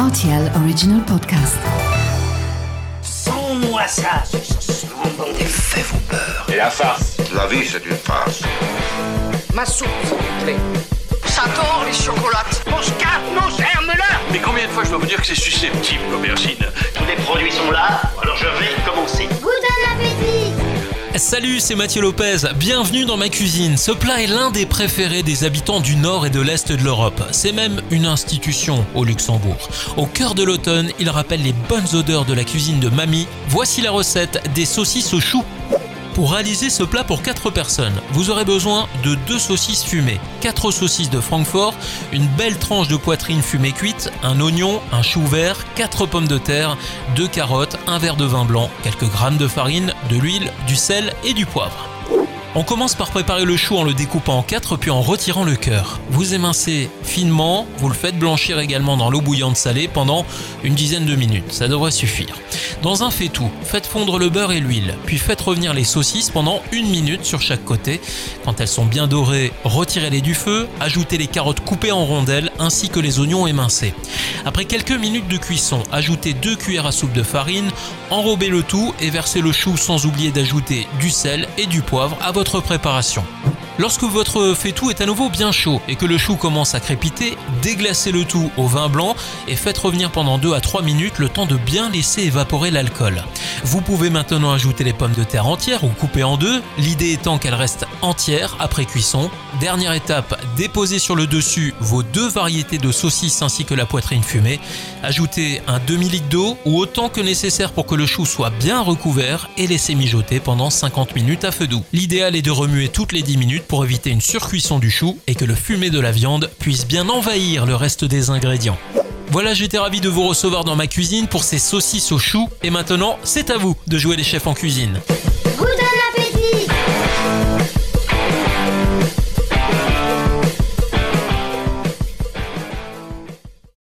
RTL Original Podcast. Sans-moi ça, ce moment des faits vous peur. Et la farce La vie, c'est une farce. Ma soupe, s'il vous plaît. J'adore les chocolates. Mon scarpe, nos germes-là Mais combien de fois je dois vous dire que c'est susceptible, l'aubergine? Tous les produits sont là, Salut, c'est Mathieu Lopez. Bienvenue dans ma cuisine. Ce plat est l'un des préférés des habitants du nord et de l'est de l'Europe. C'est même une institution au Luxembourg. Au cœur de l'automne, il rappelle les bonnes odeurs de la cuisine de mamie. Voici la recette des saucisses au chou. Pour réaliser ce plat pour 4 personnes, vous aurez besoin de 2 saucisses fumées, 4 saucisses de Francfort, une belle tranche de poitrine fumée cuite, un oignon, un chou vert, 4 pommes de terre, 2 carottes, un verre de vin blanc, quelques grammes de farine, de l'huile, du sel et du poivre. On commence par préparer le chou en le découpant en quatre puis en retirant le cœur. Vous émincez finement, vous le faites blanchir également dans l'eau bouillante salée pendant une dizaine de minutes, ça devrait suffire. Dans un faitout, faites fondre le beurre et l'huile, puis faites revenir les saucisses pendant une minute sur chaque côté. Quand elles sont bien dorées, retirez-les du feu, ajoutez les carottes coupées en rondelles ainsi que les oignons émincés. Après quelques minutes de cuisson, ajoutez 2 cuillères à soupe de farine, enrobez le tout et versez le chou sans oublier d'ajouter du sel et du poivre à votre préparation. Lorsque votre faitout est à nouveau bien chaud et que le chou commence à crépiter, déglacez le tout au vin blanc et faites revenir pendant 2 à 3 minutes le temps de bien laisser évaporer l'alcool. Vous pouvez maintenant ajouter les pommes de terre entières ou coupées en deux, l'idée étant qu'elles restent entières après cuisson. Dernière étape, déposez sur le dessus vos deux variétés de saucisses ainsi que la poitrine fumée. Ajoutez un demi-litre d'eau ou autant que nécessaire pour que le chou soit bien recouvert et laissez mijoter pendant 50 minutes à feu doux. L'idéal est de remuer toutes les 10 minutes pour éviter une surcuisson du chou et que le fumet de la viande puisse bien envahir le reste des ingrédients. Voilà, j'étais ravi de vous recevoir dans ma cuisine pour ces saucisses au chou et maintenant, c'est à vous de jouer les chefs en cuisine.